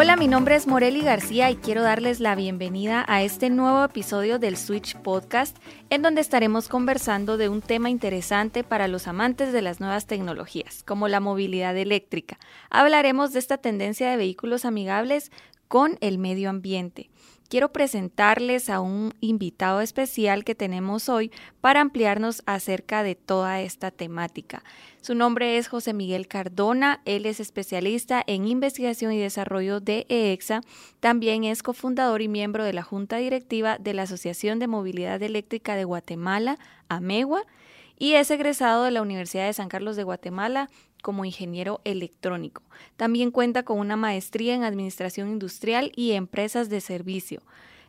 Hola, mi nombre es Moreli García y quiero darles la bienvenida a este nuevo episodio del Switch Podcast, en donde estaremos conversando de un tema interesante para los amantes de las nuevas tecnologías, como la movilidad eléctrica. Hablaremos de esta tendencia de vehículos amigables con el medio ambiente quiero presentarles a un invitado especial que tenemos hoy para ampliarnos acerca de toda esta temática. Su nombre es José Miguel Cardona, él es especialista en investigación y desarrollo de EEXA, también es cofundador y miembro de la Junta Directiva de la Asociación de Movilidad Eléctrica de Guatemala, AMEGUA, y es egresado de la Universidad de San Carlos de Guatemala como ingeniero electrónico. También cuenta con una maestría en Administración Industrial y Empresas de Servicio.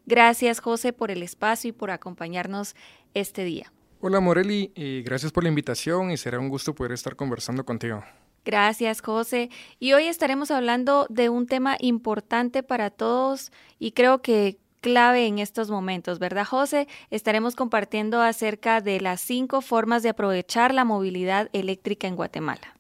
Gracias, José, por el espacio y por acompañarnos este día. Hola, Moreli, y gracias por la invitación y será un gusto poder estar conversando contigo. Gracias, José. Y hoy estaremos hablando de un tema importante para todos y creo que clave en estos momentos, ¿verdad, José? Estaremos compartiendo acerca de las cinco formas de aprovechar la movilidad eléctrica en Guatemala.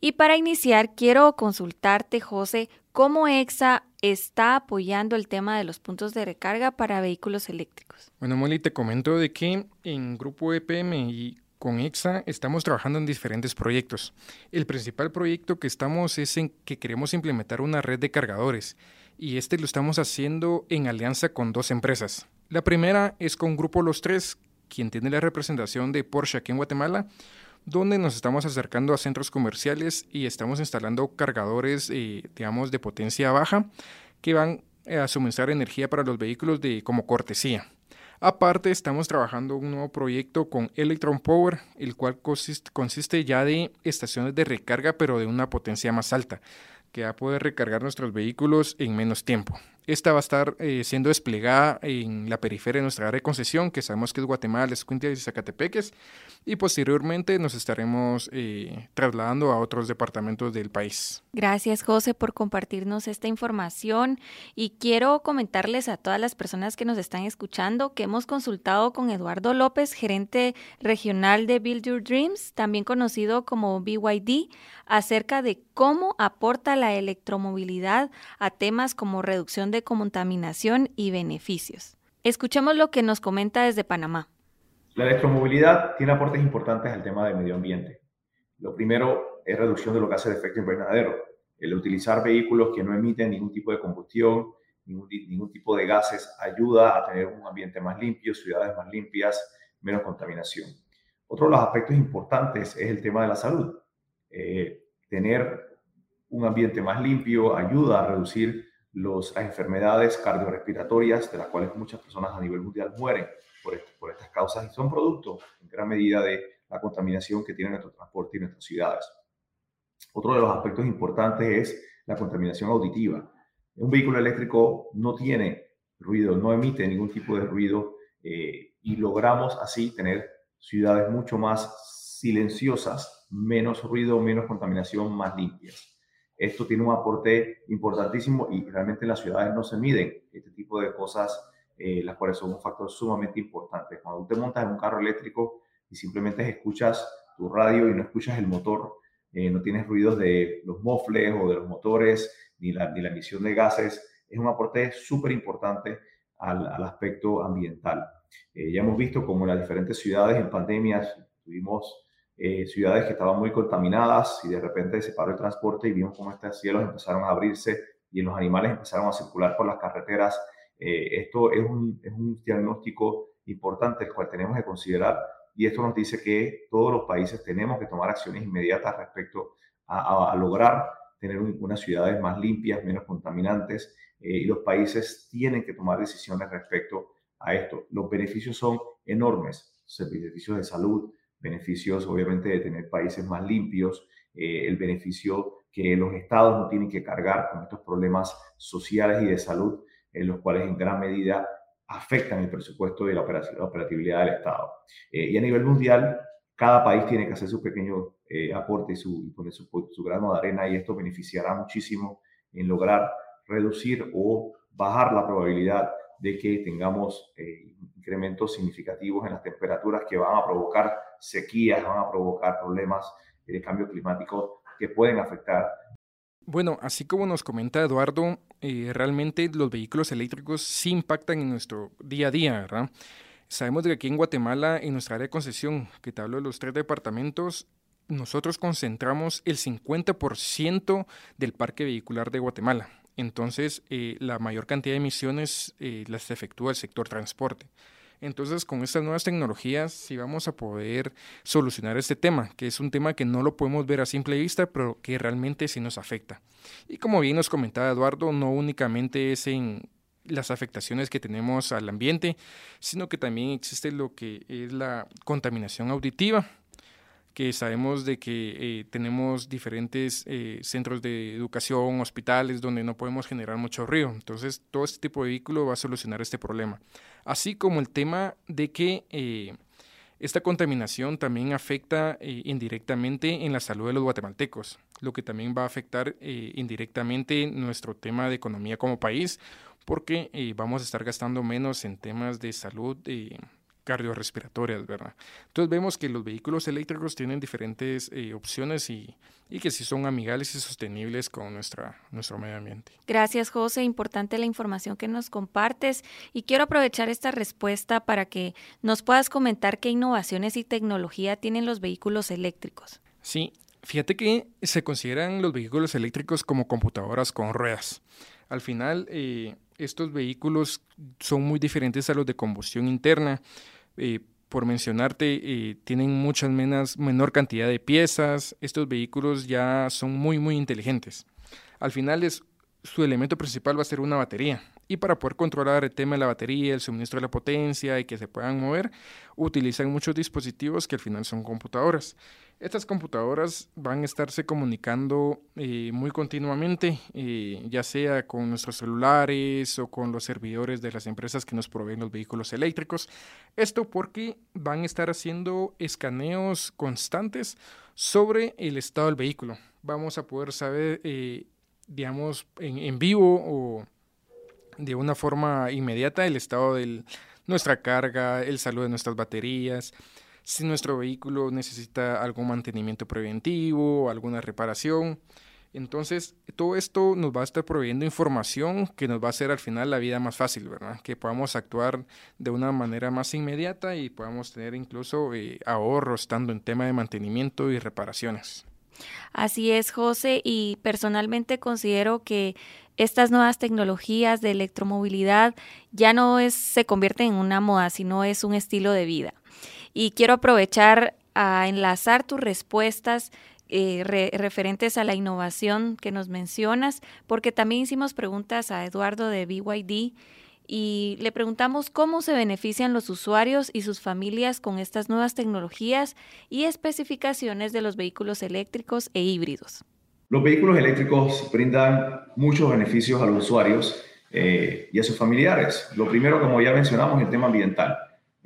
Y para iniciar, quiero consultarte, José, cómo EXA está apoyando el tema de los puntos de recarga para vehículos eléctricos. Bueno, Molly, te comento de que en Grupo EPM y con EXA estamos trabajando en diferentes proyectos. El principal proyecto que estamos es en que queremos implementar una red de cargadores y este lo estamos haciendo en alianza con dos empresas. La primera es con Grupo Los Tres, quien tiene la representación de Porsche aquí en Guatemala, donde nos estamos acercando a centros comerciales y estamos instalando cargadores, eh, digamos, de potencia baja que van eh, a suministrar energía para los vehículos de, como cortesía. Aparte, estamos trabajando un nuevo proyecto con Electron Power, el cual consiste, consiste ya de estaciones de recarga, pero de una potencia más alta, que va a poder recargar nuestros vehículos en menos tiempo. Esta va a estar eh, siendo desplegada en la periferia de nuestra área de concesión, que sabemos que es Guatemala, Escuintla y Zacatepeques, y posteriormente nos estaremos eh, trasladando a otros departamentos del país. Gracias, José, por compartirnos esta información y quiero comentarles a todas las personas que nos están escuchando que hemos consultado con Eduardo López, gerente regional de Build Your Dreams, también conocido como BYD, acerca de cómo aporta la electromovilidad a temas como reducción de contaminación y beneficios. Escuchemos lo que nos comenta desde Panamá. La electromovilidad tiene aportes importantes al tema del medio ambiente. Lo primero es reducción de los gases de efecto invernadero. El utilizar vehículos que no emiten ningún tipo de combustión, ningún, ningún tipo de gases, ayuda a tener un ambiente más limpio, ciudades más limpias, menos contaminación. Otro de los aspectos importantes es el tema de la salud. Eh, tener un ambiente más limpio ayuda a reducir las enfermedades cardiorrespiratorias, de las cuales muchas personas a nivel mundial mueren por, estas causas y son producto en gran medida de la contaminación que tiene nuestro transporte y nuestras ciudades. Otro de los aspectos importantes es la contaminación auditiva. Un vehículo eléctrico no tiene ruido, no emite ningún tipo de ruido eh, y logramos así tener ciudades mucho más silenciosas, menos ruido, menos contaminación, más limpias. Esto tiene un aporte importantísimo y realmente en las ciudades no se miden este tipo de cosas, eh, las cuales son un factor sumamente importante. Cuando tú te montas en un carro eléctrico y simplemente escuchas tu radio y no escuchas el motor, eh, no tienes ruidos de los mofles o de los motores, ni la, ni la emisión de gases, es un aporte súper importante al, al, aspecto ambiental. Eh, ya hemos visto como en las diferentes ciudades en pandemias tuvimos eh, ciudades que estaban muy contaminadas y de repente se paró el transporte y vimos cómo estos cielos empezaron a abrirse y los animales empezaron a circular por las carreteras. Eh, esto es un, es un diagnóstico importante el cual tenemos que considerar y esto nos dice que todos los países tenemos que tomar acciones inmediatas respecto a, lograr tener unas ciudades más limpias, menos contaminantes eh, y los países tienen que tomar decisiones respecto a esto. Los beneficios son enormes, beneficios de salud, beneficios obviamente de tener países más limpios, eh, el beneficio que los estados no tienen que cargar con estos problemas sociales y de salud, en los cuales en gran medida afectan el presupuesto y la operatividad del Estado. Eh, y a nivel mundial, cada país tiene que hacer su pequeño eh, aporte y, su, poner su, su, grano de arena y esto beneficiará muchísimo en lograr reducir o bajar la probabilidad de que tengamos incrementos significativos en las temperaturas que van a provocar sequías, van a provocar problemas de cambio climático que pueden afectar. Bueno, así como nos comenta Eduardo, eh, realmente los vehículos eléctricos sí impactan en nuestro día a día, ¿verdad? Sabemos que aquí en Guatemala, en nuestra área de concesión, que te hablo de los tres departamentos, nosotros concentramos el 50% del parque vehicular de Guatemala. Entonces, eh, la mayor cantidad de emisiones eh, las efectúa el sector transporte. Entonces, con estas nuevas tecnologías sí vamos a poder solucionar este tema, que es un tema que no lo podemos ver a simple vista, pero que realmente sí nos afecta. Y como bien nos comentaba Eduardo, no únicamente es en las afectaciones que tenemos al ambiente, sino que también existe lo que es la contaminación auditiva que sabemos de que eh, tenemos diferentes eh, centros de educación, hospitales, donde no podemos generar mucho ruido. Entonces, todo este tipo de vehículo va a solucionar este problema. Así como el tema de que eh, esta contaminación también afecta indirectamente en la salud de los guatemaltecos, lo que también va a afectar indirectamente nuestro tema de economía como país, porque vamos a estar gastando menos en temas de salud cardiorrespiratorias, ¿verdad? Entonces vemos que los vehículos eléctricos tienen diferentes eh, opciones y, y, que sí son amigables y sostenibles con nuestra, nuestro medio ambiente. Gracias, José. Importante la información que nos compartes y quiero aprovechar esta respuesta para que nos puedas comentar qué innovaciones y tecnología tienen los vehículos eléctricos. Sí, fíjate que se consideran los vehículos eléctricos como computadoras con ruedas. Al final, eh, estos vehículos son muy diferentes a los de combustión interna por mencionarte, eh, tienen muchas menos, menor cantidad de piezas. Estos vehículos ya son muy, muy inteligentes. Al final, es, su elemento principal va a ser una batería. Y para poder controlar el tema de la batería, el suministro de la potencia y que se puedan mover, utilizan muchos dispositivos que al final son computadoras. Estas computadoras van a estarse comunicando eh, muy continuamente, eh, ya sea con nuestros celulares o con los servidores de las empresas que nos proveen los vehículos eléctricos. Esto porque van a estar haciendo escaneos constantes sobre el estado del vehículo. Vamos a poder saber, eh, digamos, en, en, vivo o de una forma inmediata el estado de nuestra carga, el salud de nuestras baterías si nuestro vehículo necesita algún mantenimiento preventivo, alguna reparación. Entonces, todo esto nos va a estar proveyendo información que nos va a hacer al final la vida más fácil, ¿verdad? Que podamos actuar de una manera más inmediata y podamos tener incluso eh, ahorros tanto en tema de mantenimiento y reparaciones. Así es, José, y personalmente considero que estas nuevas tecnologías de electromovilidad ya no es, se convierten en una moda, sino es un estilo de vida. Y quiero aprovechar a enlazar tus respuestas eh, referentes a la innovación que nos mencionas, porque también hicimos preguntas a Eduardo de BYD y le preguntamos cómo se benefician los usuarios y sus familias con estas nuevas tecnologías y especificaciones de los vehículos eléctricos e híbridos. Los vehículos eléctricos brindan muchos beneficios a los usuarios eh, y a sus familiares. Lo primero, como ya mencionamos, el tema ambiental.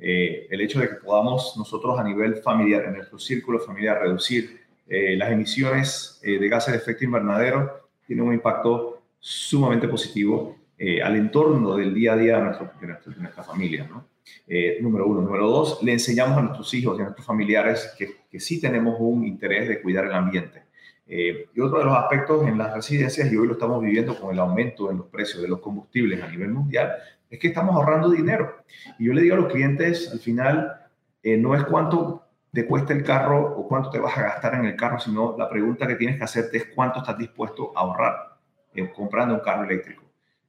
Eh, el hecho de que podamos nosotros a nivel familiar, en nuestro círculo familiar, reducir eh, las emisiones eh, de gases de efecto invernadero, tiene un impacto sumamente positivo al entorno del día a día de, nuestro, de, nuestra familia. ¿no? número uno. Número dos, le enseñamos a nuestros hijos y a nuestros familiares que, que sí tenemos un interés de cuidar el ambiente. y otro de los aspectos en las residencias, y hoy lo estamos viviendo con el aumento en los precios de los combustibles a nivel mundial, es que estamos ahorrando dinero. Y yo le digo a los clientes, al final, eh, no es cuánto te cuesta el carro o cuánto te vas a gastar en el carro, sino la pregunta que tienes que hacerte es cuánto estás dispuesto a ahorrar eh, comprando un carro eléctrico.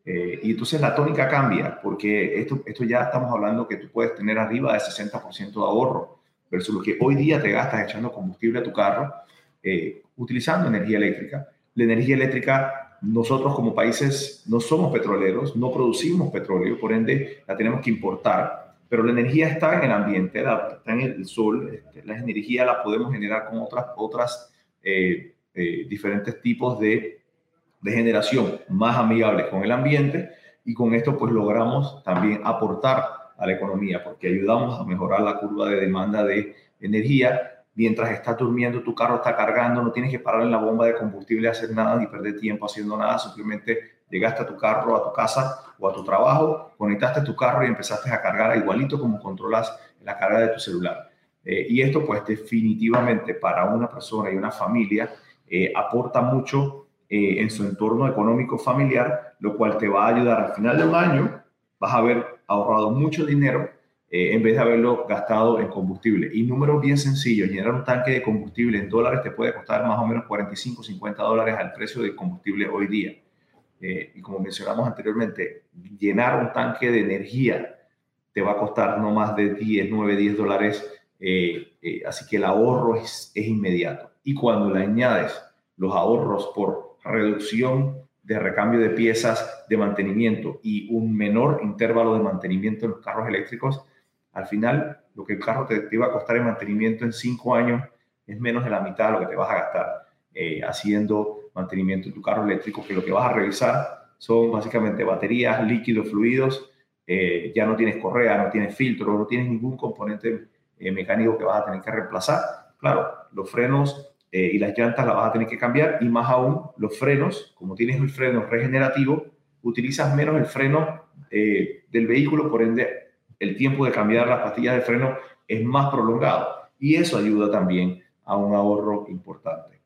Eh, y entonces la tónica cambia, porque esto, esto ya estamos hablando que tú puedes tener arriba de 60% de ahorro, versus lo que hoy día te gastas echando combustible a tu carro, utilizando energía eléctrica. La energía eléctrica nosotros como países no somos petroleros, no producimos petróleo, por ende la tenemos que importar, pero la energía está en el ambiente, está en el sol, este, la energía la podemos generar con otras, otras eh, eh, diferentes tipos de, de generación más amigables con el ambiente y con esto pues logramos también aportar a la economía porque ayudamos a mejorar la curva de demanda de energía mientras estás durmiendo, tu carro está cargando, no tienes que parar en la bomba de combustible hacer nada ni perder tiempo haciendo nada, simplemente llegaste a tu carro, a tu casa o a tu trabajo, conectaste tu carro y empezaste a cargar igualito como controlas la carga de tu celular. Eh, y esto pues definitivamente para una persona y una familia eh, aporta mucho eh, en su entorno económico familiar, lo cual te va a ayudar al final del año, vas a haber ahorrado mucho dinero eh, en vez de haberlo gastado en combustible. Y números bien sencillos, llenar un tanque de combustible en dólares te puede costar más o menos 45, 50 dólares al precio del combustible hoy día. Eh, y como mencionamos anteriormente, llenar un tanque de energía te va a costar no más de 10, 9, 10 dólares. así que el ahorro es, es inmediato. Y cuando le añades los ahorros por reducción de recambio de piezas de mantenimiento y un menor intervalo de mantenimiento en los carros eléctricos, al final lo que el carro te, iba a costar en mantenimiento en cinco años es menos de la mitad de lo que te vas a gastar eh, haciendo mantenimiento en tu carro eléctrico, que lo que vas a revisar son básicamente baterías, líquidos, fluidos, eh, ya no tienes correa, no tienes filtro, no tienes ningún componente eh, mecánico que vas a tener que reemplazar. Claro, los frenos y las llantas las vas a tener que cambiar y más aún los frenos, como tienes el freno regenerativo, utilizas menos el freno del vehículo, por ende el tiempo de cambiar las pastillas de freno es más prolongado y eso ayuda también a un ahorro importante.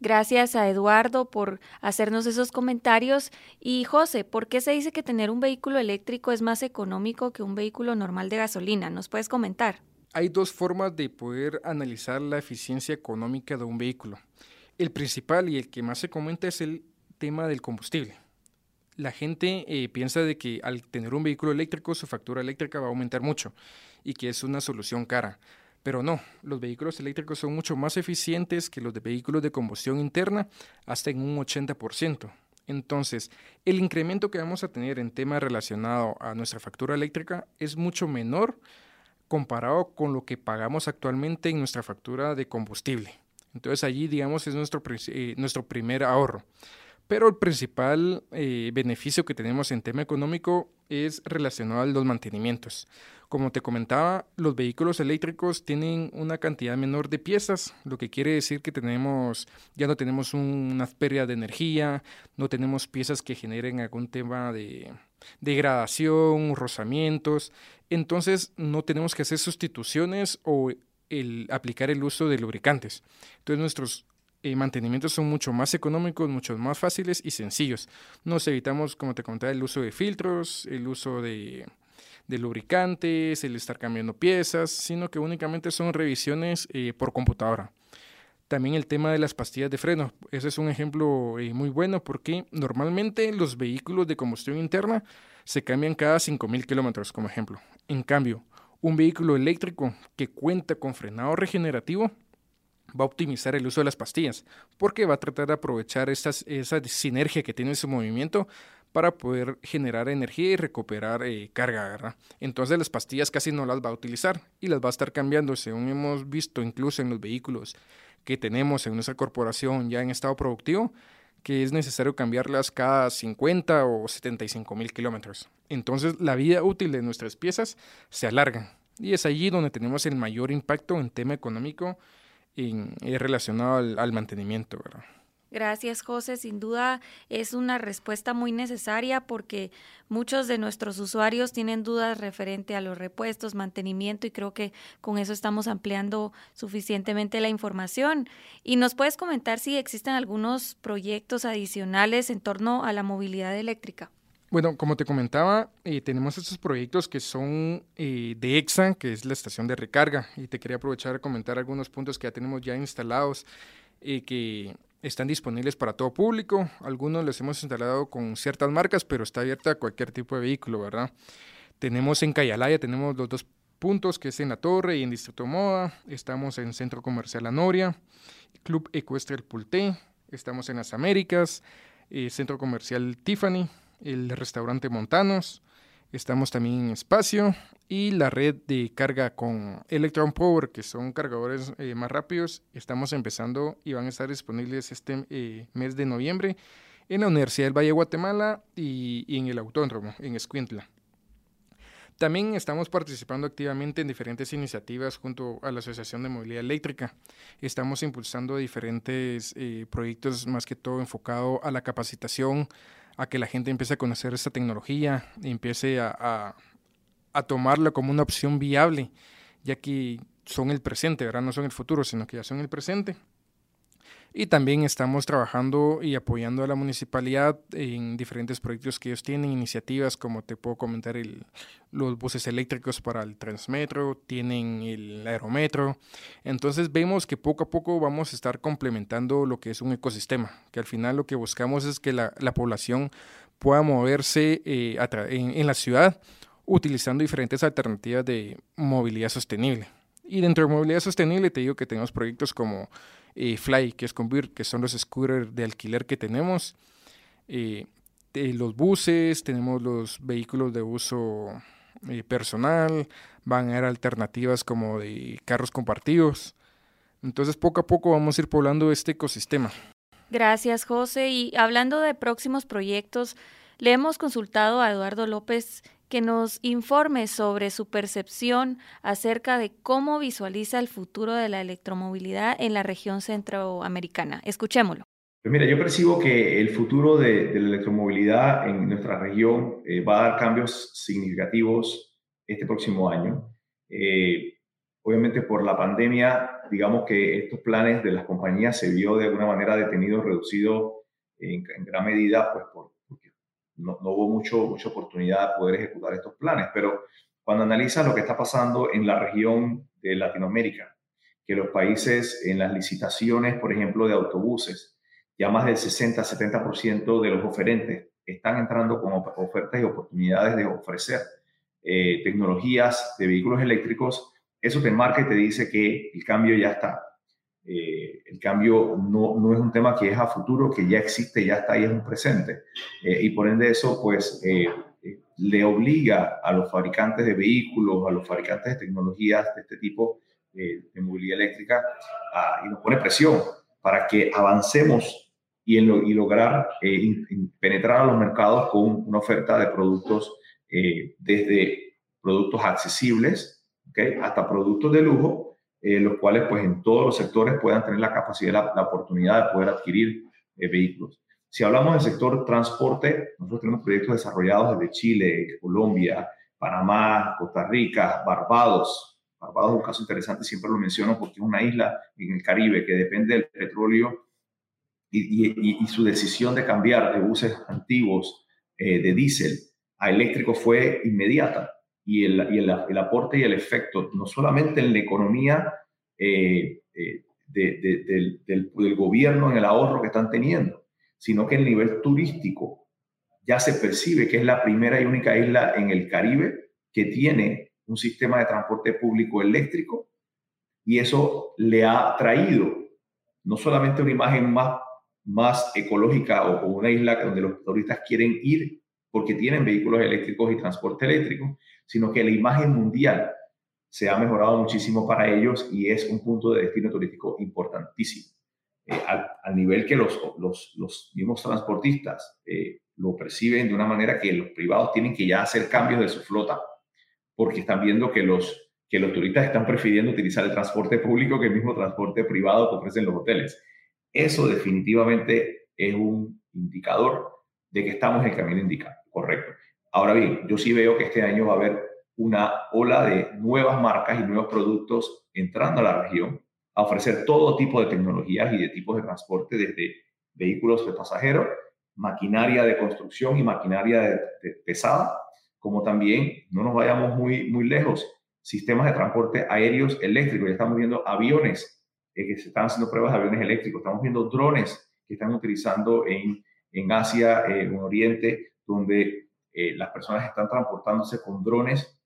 Gracias a Eduardo por hacernos esos comentarios. Y José, ¿por qué se dice que tener un vehículo eléctrico es más económico que un vehículo normal de gasolina? ¿Nos puedes comentar? hay dos formas de poder analizar la eficiencia económica de un vehículo. El principal y el que más se comenta es el tema del combustible. La gente eh, piensa de que al tener un vehículo eléctrico su factura eléctrica va a aumentar mucho y que es una solución cara. Pero no, los vehículos eléctricos son mucho más eficientes que los de vehículos de combustión interna, hasta en un 80%. Entonces, el incremento que vamos a tener en tema relacionado a nuestra factura eléctrica es mucho menor comparado con lo que pagamos actualmente en nuestra factura de combustible. Entonces allí, digamos, es nuestro, eh, nuestro primer ahorro. Pero el principal eh, beneficio que tenemos en tema económico es relacionado a los mantenimientos. Como te comentaba, los vehículos eléctricos tienen una cantidad menor de piezas, lo que quiere decir que tenemos, ya no tenemos una pérdida de energía, no tenemos piezas que generen algún tema de degradación, rozamientos. Entonces no tenemos que hacer sustituciones o el aplicar el uso de lubricantes. Entonces nuestros eh, mantenimientos son mucho más económicos, mucho más fáciles y sencillos. Nos evitamos, como te contaba, el uso de filtros, el uso de lubricantes, el estar cambiando piezas, sino que únicamente son revisiones eh, por computadora. También el tema de las pastillas de freno. Ese es un ejemplo eh, muy bueno porque normalmente los vehículos de combustión interna se cambian cada 5.000 kilómetros, como ejemplo. En cambio, un vehículo eléctrico que cuenta con frenado regenerativo va a optimizar el uso de las pastillas porque va a tratar de aprovechar esa sinergia que tiene su movimiento para poder generar energía y recuperar eh, carga. Entonces las pastillas casi no las va a utilizar y las va a estar cambiando, según hemos visto incluso en los vehículos que tenemos en nuestra corporación ya en estado productivo, que es necesario cambiarlas cada 50 o 75 mil kilómetros. Entonces la vida útil de nuestras piezas se alarga y es allí donde tenemos el mayor impacto en tema económico en, eh, relacionado al, al mantenimiento, ¿verdad? Gracias, José. Sin duda es una respuesta muy necesaria porque muchos de nuestros usuarios tienen dudas referente a los repuestos, mantenimiento y creo que con eso estamos ampliando suficientemente la información. Y nos puedes comentar si existen algunos proyectos adicionales en torno a la movilidad eléctrica. Bueno, como te comentaba, eh, tenemos estos proyectos que son eh, de EXA, que es la estación de recarga, y te quería aprovechar a comentar algunos puntos que ya tenemos ya instalados, y eh, que están disponibles para todo público. Algunos los hemos instalado con ciertas marcas, pero está abierta a cualquier tipo de vehículo, ¿verdad? Tenemos en Cayalaya, tenemos los dos puntos, que es en La Torre y en Distrito Moda. Estamos en Centro Comercial Anoria, Club Ecuestre El Pulté. Estamos en Las Américas, eh, Centro Comercial Tiffany, el restaurante Montanos. Estamos también en Espacio y la red de carga con Electron Power, que son cargadores eh, más rápidos. Estamos empezando y van a estar disponibles este eh, mes de noviembre en la Universidad del Valle de Guatemala y, en el Autódromo, en Escuintla. También estamos participando activamente en diferentes iniciativas junto a la Asociación de Movilidad Eléctrica. Estamos impulsando diferentes eh, proyectos más que todo enfocado a la capacitación, a que la gente empiece a conocer esta tecnología y empiece a, a, tomarla como una opción viable, ya que son el presente, ¿verdad? No son el futuro, sino que ya son el presente. Y también estamos trabajando y apoyando a la municipalidad en diferentes proyectos que ellos tienen, iniciativas como te puedo comentar el, los buses eléctricos para el Transmetro, tienen el aerometro. Entonces vemos que poco a poco vamos a estar complementando lo que es un ecosistema, que al final lo que buscamos es que la, la población pueda moverse eh, en, en la ciudad utilizando diferentes alternativas de movilidad sostenible. Y dentro de movilidad sostenible te digo que tenemos proyectos como eh, Fly, que es Convir, que son los scooters de alquiler que tenemos, eh, los buses, tenemos los vehículos de uso eh, personal, van a haber alternativas como de carros compartidos. Entonces poco a poco vamos a ir poblando este ecosistema. Gracias, José. Y hablando de próximos proyectos, le hemos consultado a Eduardo López que nos informe sobre su percepción acerca de cómo visualiza el futuro de la electromovilidad en la región centroamericana. Escuchémoslo. Pues mira, yo percibo que el futuro de, la electromovilidad en nuestra región eh, va a dar cambios significativos este próximo año. Eh, obviamente por la pandemia, digamos que estos planes de las compañías se vio de alguna manera detenido, reducido en, en gran medida, pues por, no, hubo mucho, mucha oportunidad de poder ejecutar estos planes. Pero cuando analizas lo que está pasando en la región de Latinoamérica, que los países en las licitaciones, por ejemplo, de autobuses, ya más del 60-70% de los oferentes están entrando con ofertas y oportunidades de ofrecer eh, tecnologías de vehículos eléctricos, eso te marca y te dice que el cambio ya está. Eh, el cambio no, no, es un tema que es a futuro, que ya existe, ya está ahí, es un presente. Eh, y por ende eso, pues, eh, le obliga a los fabricantes de vehículos, a los fabricantes de tecnologías de este tipo de movilidad eléctrica, y nos pone presión para que avancemos y, en y lograr penetrar a los mercados con una oferta de productos desde productos accesibles ¿okay? hasta productos de lujo eh, los cuales pues en todos los sectores puedan tener la capacidad, la, oportunidad de poder adquirir eh, vehículos. Si hablamos del sector transporte, nosotros tenemos proyectos desarrollados desde Chile, Colombia, Panamá, Costa Rica, Barbados. Barbados es un caso interesante, siempre lo menciono porque es una isla en el Caribe que depende del petróleo y, y, su decisión de cambiar de buses antiguos eh, de diésel a eléctrico fue inmediata y, el, y el, aporte y el efecto, no solamente en la economía eh, eh, del, del, gobierno, en el ahorro que están teniendo, sino que el nivel turístico ya se percibe que es la primera y única isla en el Caribe que tiene un sistema de transporte público eléctrico y eso le ha traído no solamente una imagen más, más ecológica o, o una isla donde los turistas quieren ir porque tienen vehículos eléctricos y transporte eléctrico, sino que la imagen mundial se ha mejorado muchísimo para ellos y es un punto de destino turístico importantísimo. Eh, al, nivel que los, los, los mismos transportistas eh, lo perciben de una manera que los privados tienen que ya hacer cambios de su flota porque están viendo que los, que los turistas están prefiriendo utilizar el transporte público que el mismo transporte privado que ofrecen los hoteles. Eso definitivamente es un indicador de que estamos en el camino indicado, correcto. Ahora bien, yo sí veo que este año va a haber una ola de nuevas marcas y nuevos productos entrando a la región a ofrecer todo tipo de tecnologías y de tipos de transporte, desde vehículos de pasajeros, maquinaria de construcción y maquinaria pesada, como también, no nos vayamos muy, muy lejos, sistemas de transporte aéreos eléctricos. Ya estamos viendo aviones eh, que se están haciendo pruebas de aviones eléctricos, estamos viendo drones que están utilizando en, en Asia, eh, en Oriente, donde eh, las personas están transportándose con drones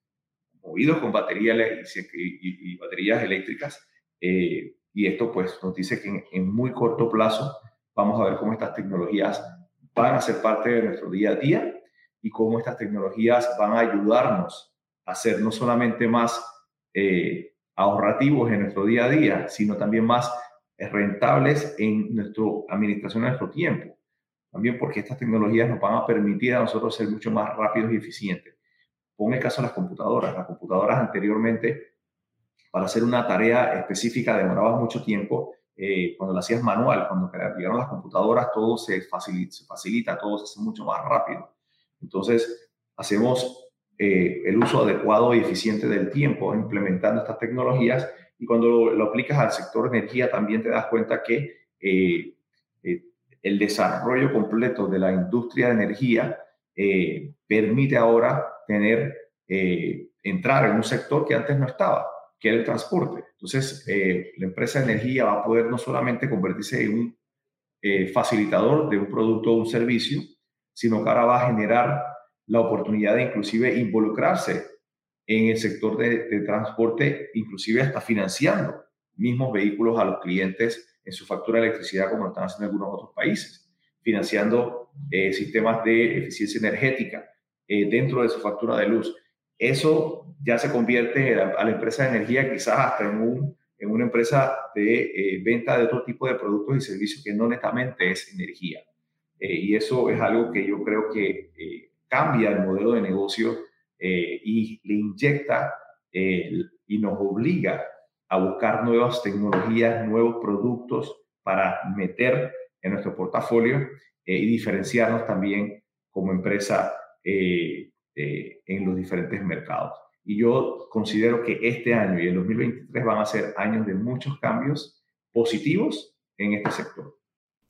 movidos con baterías y, baterías eléctricas. Eh, y esto pues nos dice que en, muy corto plazo vamos a ver cómo estas tecnologías van a ser parte de nuestro día a día y cómo estas tecnologías van a ayudarnos a ser no solamente más eh, ahorrativos en nuestro día a día, sino también más rentables en nuestra administración de nuestro tiempo también porque estas tecnologías nos van a permitir a nosotros ser mucho más rápidos y eficientes. Pon el caso de las computadoras. Las computadoras anteriormente, para hacer una tarea específica, demoraba mucho tiempo. Eh, cuando lo hacías manual, cuando llegaron las computadoras, todo se facilita, se facilita, todo se hace mucho más rápido. Entonces, hacemos eh, el uso adecuado y eficiente del tiempo implementando estas tecnologías y cuando lo, lo aplicas al sector energía también te das cuenta que eh, eh, el desarrollo completo de la industria de energía permite ahora tener, entrar en un sector que antes no estaba, que era el transporte. Entonces, la empresa de energía va a poder no solamente convertirse en un facilitador de un producto o un servicio, sino que ahora va a generar la oportunidad de inclusive involucrarse en el sector de, transporte, inclusive hasta financiando mismos vehículos a los clientes en su factura de electricidad, como lo están haciendo algunos otros países, financiando eh, sistemas de eficiencia energética eh, dentro de su factura de luz. Eso ya se convierte a la empresa de energía quizás hasta en, un, en una empresa de eh, venta de otro tipo de productos y servicios que no netamente es energía. y eso es algo que yo creo que cambia el modelo de negocio y le inyecta y nos obliga a buscar nuevas tecnologías, nuevos productos para meter en nuestro portafolio eh, y diferenciarnos también como empresa eh, en los diferentes mercados. Y yo considero que este año y el 2023 van a ser años de muchos cambios positivos en este sector.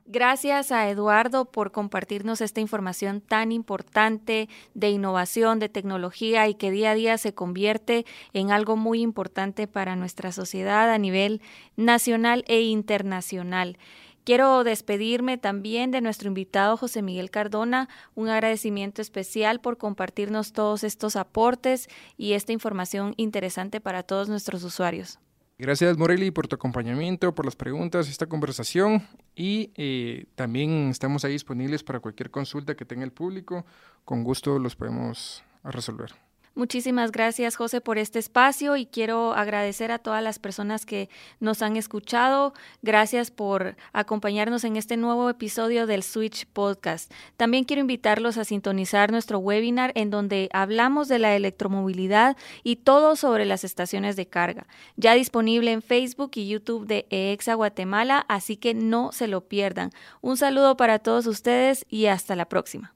Gracias a Eduardo por compartirnos esta información tan importante de innovación, de tecnología y que día a día se convierte en algo muy importante para nuestra sociedad a nivel nacional e internacional. Quiero despedirme también de nuestro invitado José Miguel Cardona, un agradecimiento especial por compartirnos todos estos aportes y esta información interesante para todos nuestros usuarios. Gracias Morelli por tu acompañamiento, por las preguntas, esta conversación y eh, también estamos ahí disponibles para cualquier consulta que tenga el público. Con gusto los podemos resolver. Muchísimas gracias, José, por este espacio y quiero agradecer a todas las personas que nos han escuchado. Gracias por acompañarnos en este nuevo episodio del Switch Podcast. También quiero invitarlos a sintonizar nuestro webinar en donde hablamos de la electromovilidad y todo sobre las estaciones de carga. Ya disponible en Facebook y YouTube de EXA Guatemala, así que no se lo pierdan. Un saludo para todos ustedes y hasta la próxima.